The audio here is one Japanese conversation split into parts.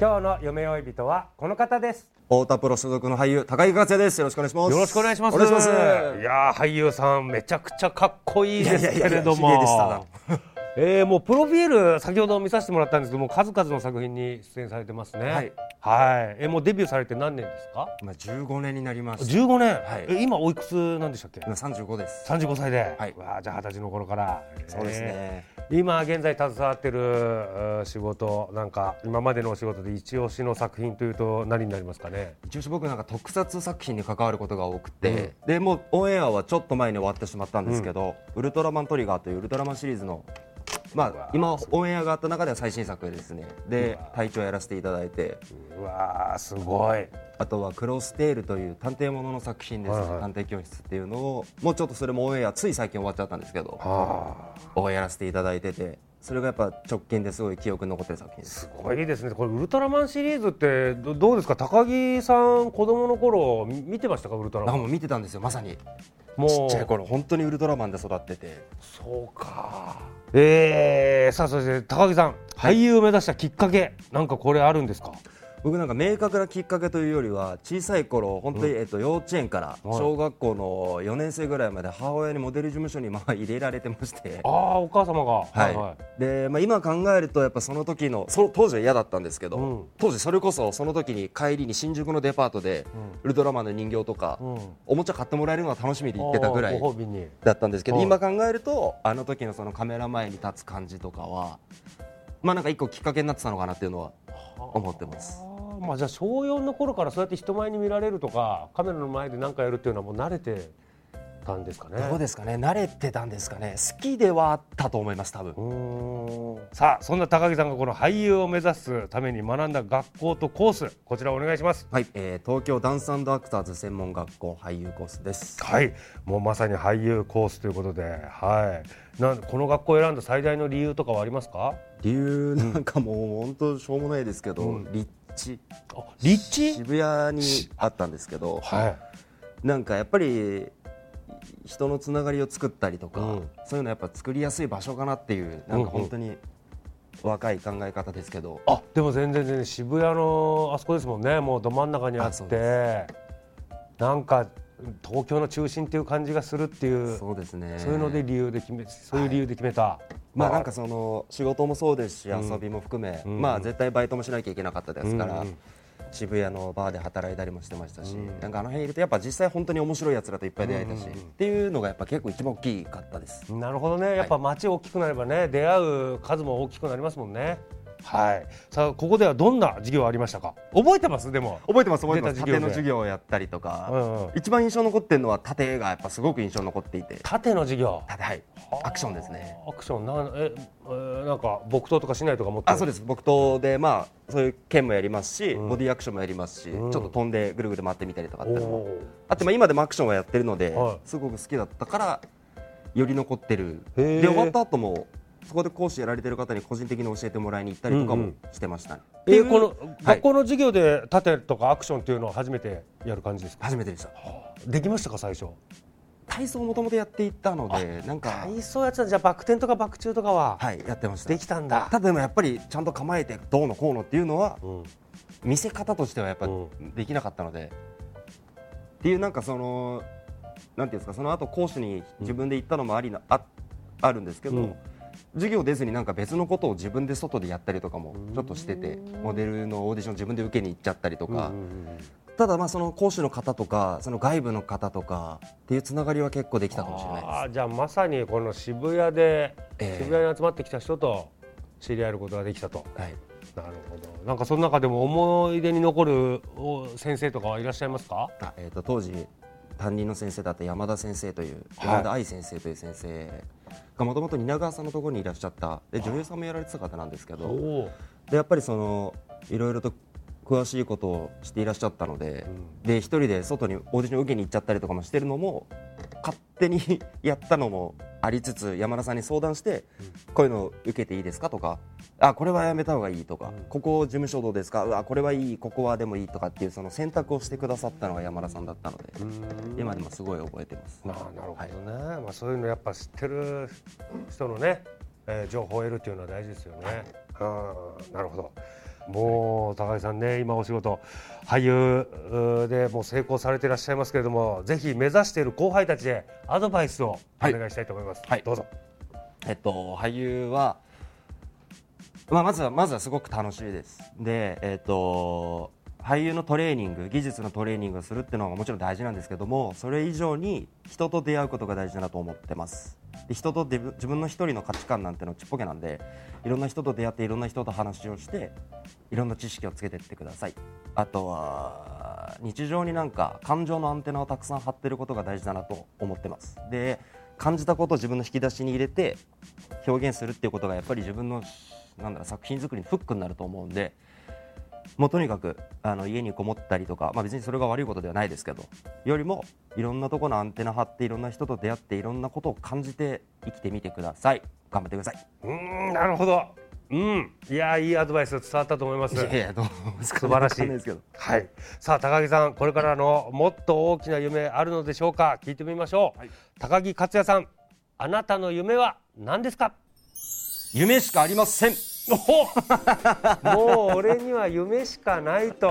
今日の夢追い人はこの方です。太田プロ所属の俳優高木克也です。よろしくお願いします。よろしくお願いします。いします。いやー俳優さんめちゃくちゃかっこいいですけれども。いやいやえー、もうプロフィール先ほど見させてもらったんですけども数々の作品に出演されてますねはい、はいえーもうデビューされて何年ですか今15年になりました15年、はいえ今おいくつなんでしたっけ今35です35歳で、はいわあじゃあ二十歳の頃からそうですねえー今現在携わってるうん仕事なんか今までのお仕事で一押しの作品というと何になりますかね？一応僕なんか特撮作品に関わることが多くて、でもうオンエアはちょっと前に終わってしまったんですけど、ウルトラマントリガーというウルトラマンシリーズのまあ今オンエアがあった中では最新作ですね。で隊長やらせていただいて。うわーすごい。あとはクロステールという探偵ものの作品です、はいはい。探偵教室っていうのをもうちょっとそれもオンエアつい最近終わっちゃったんですけどあ。をやらせていただいててそれがやっぱ直近ですごい記憶に残ってる作品です。すごいですね。これウルトラマンシリーズってどどうですか？高木さん子供の頃み見てましたか？ウルトラマン。見てたんですよまさにもう。ちっちゃい頃本当にウルトラマンで育ってて。そうか。えー、さあそして高木さん、俳優を目指したきっかけなんかこれあるんですか？僕なんか明確なきっかけというよりは小さい頃本当に、えっと、幼稚園からはい。小学校の4年生ぐらいまで母親にモデル事務所にまあ入れられてまして。ああお母様が。はい。でまあ、今考えるとやっぱその時のそ当時は嫌だったんですけど、うん。当時それこそその時に帰りに新宿のデパートで、ウルトラマンの人形とか、うん。おもちゃ買ってもらえるのが楽しみで行ってたぐらいだったんですけど、うん今考えるとあの時のそのカメラ前に立つ感じとかはまあなんか一個きっかけになってたのかなっていうのは思ってます。まあじゃあ小4の頃からそうやって人前に見られるとかカメラの前で何かやるっていうのはもう慣れてたんですかね？どうですかね？慣れてたんですかね？好きではあったと思います多分。さあそんな高木さんがこの俳優を目指すために学んだ学校とコースこちらお願いします。はい、えー東京ダンスアクターズ専門学校俳優コースです。はい。もうまさに俳優コースということではい。なんこの学校を選んだ最大の理由とかはありますか？理由なんかもう本当しょうもないですけど、うん。立地。あ立地？渋谷にあったんですけどはい。なんかやっぱり人のつながりを作ったりとか、うん。そういうのやっぱ作りやすい場所かなっていうなんか本当に若い考え方ですけど、あでも全然全然渋谷のあそこですもんね。もうど真ん中にあって。なんか東京の中心っていう感じがするっていう。そうですね。そういうので理由で決めそういう理由で決めた、まあなんかその仕事もそうですしん。遊びも含め、うん。まあ絶対バイトもしなきゃいけなかったですから、渋谷のバーで働いたりもしてましたし、なんかあの辺いるとやっぱ実際本当に面白いやつらといっぱい出会えたし、っていうのがやっぱ結構一番大きかったです。なるほどね。やっぱ街大きくなればね出会う数も大きくなりますもんねはい。さあここではどんな授業ありましたか？覚えてます？でも。覚えてます覚えてます。縦の授業をやったりとか、うんうん。一番印象残ってるのは縦がやっぱすごく印象に残っていて。縦の授業。縦はい。アクションですね。アクション。なんええーなんか木刀とかしないとか持ってるあそうです。僕とでまあそういう剣もやりますし、うん。ボディアクションもやりますし、うん。ちょっと飛んでぐるぐる回ってみたりとかあってまあ今でもアクションはやってるので、はい。すごく好きだったからより残ってる。で終わった後もそこで講師やられてる方に個人的に教えてもらいに行ったりとかもうんうん。してました。ね、えーこのはい。学校の授業で縦とかアクションっていうのは初めてやる感じですか？初めてでした。できましたか最初？体操をもともとやっていたのでなんか。体操やってたじゃあバク転とかバク宙とかははいやってました。できたんだ。ただでもやっぱりちゃんと構えてどうのこうのっていうのはうん。見せ方としてはやっぱうできなかったので、っていうなんかそのなんていうんですかその後講師に自分で行ったのもありな、ああるんですけど、うん授業出ずになんか別のことを自分で外でやったりとかもちょっとしててモデルのオーディション自分で受けに行っちゃったりとか、ただまあその講師の方とかその外部の方とかっていうつながりは結構できたかもしれないです。じゃあまさにこの渋谷で、ええ。渋谷に集まってきた人と知り合えることができたと。はい。なるほど。なんかその中でも思い出に残るお先生とかはいらっしゃいますか？あえー、と当時担任の先生だった山田先生というはい。山田愛先生という先生がもともと蜷川さんのところにいらっしゃった。で女優さんもやられてた方なんですけどおでやっぱりそのいろいろと詳しいことをしていらっしゃったので、で一人で外にオーディションを受けに行っちゃったりとかもしてるのも勝手に やったのもありつつ山田さんに相談して、こういうの受けていいですかとかあこれはやめた方がいいとか、ここ事務所どうですか？うわこれはいい。ここはでもいいとかっていうその選択をしてくださったのが山田さんだったので。今でもすごい覚えてます。ななるほどね、まあ、そういうのやっぱ知ってる人のね、えー情報を得るっていうのは大事ですよね。うんなるほど。もう高木さんね今お仕事俳優でもう成功されていらっしゃいますけれどもぜひ目指している後輩たちへアドバイスをお願いしたいと思います。はい。どうぞ。えっと、俳優は、まあ、まずはまずはすごく楽しいです。で、えっと、俳優のトレーニング技術のトレーニングをするっていうのはもちろん大事なんですけどもそれ以上に人と出会うことが大事だなと思ってます。で人と自分の一人の価値観なんてのちっぽけなんでいろんな人と出会っていろんな人と話をしていろんな知識をつけていってください。あとは日常になんか感情のアンテナをたくさん張ってることが大事だなと思ってます。で感じたことを自分の引き出しに入れて表現するっていうことがやっぱり自分のなんだろう作品作りのフックになると思うんでもうとにかくあの家にこもったりとか、まあ、別にそれが悪いことではないですけどよりもいろんなところのアンテナ張っていろんな人と出会っていろんなことを感じて生きてみてください頑張ってくださいうーんなるほど。うん、いやいいアドバイス伝わったと思います。いやいやどう素晴らしいですけどはい。さあ高木さん、これからのもっと大きな夢あるのでしょうか？聞いてみましょう。高木克也さん、あなたの夢は何ですか？夢しかありません もう俺には夢しかないと。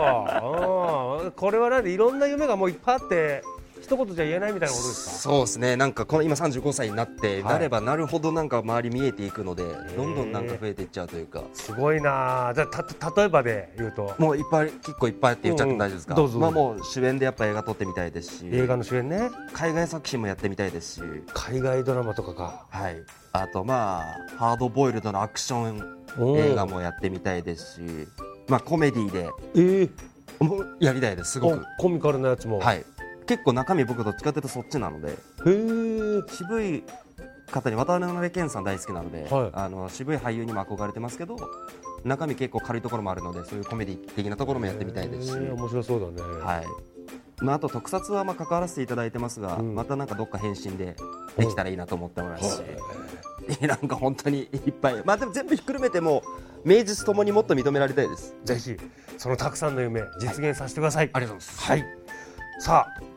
これはなんでいろんな夢がもういっぱいあって。一言じゃ言えないみたいなことですか？そうですねなんかこの今35歳になって、はいなればなるほどなんか周り見えていくのでどんどんなんか増えていっちゃうというかすごいなあ。じゃあた例えばで言うと。もういっぱい結構いっぱいって言っちゃっても大丈夫ですか、うんうんどうぞまあもう主演でやっぱ映画撮ってみたいですし映画の主演ね。海外作品もやってみたいですし海外ドラマとかか。はいあとまあハードボイルドのアクション映画もやってみたいですしまあコメディでええもうやりたいですすごくコミカルなやつも。。はいい結構中身僕どっちかというとそっちなのでへえ。渋い方に渡辺謙さん大好きなので、はいあの渋い俳優にも憧れてますけど中身結構軽いところもあるのでそういうコメディ的なところもやってみたいですし、面白そうだね。はいまあ、あと特撮はまあ関わらせていただいてますが、うんまたなんかどっか返信でできたらいいなと思ってますし、なんか本当にいっぱい、まあ、でも全部ひっくるめても名実ともにもっと認められたいです。ぜひそのたくさんの夢実現させてください。ありがとうございますはい。さあ。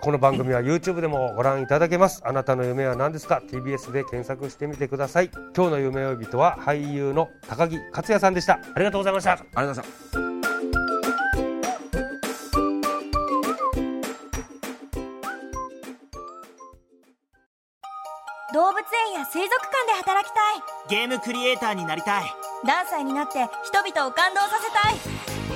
この番組は YouTube でもご覧いただけます。あなたの夢は何ですか？TBS で検索してみてください。今日の夢追い人は俳優の高木克也さんでした。ありがとうございました。ありがとうございます動物園や水族館で働きたい。ゲームクリエイターになりたい。ダンサーになって人々を感動させたい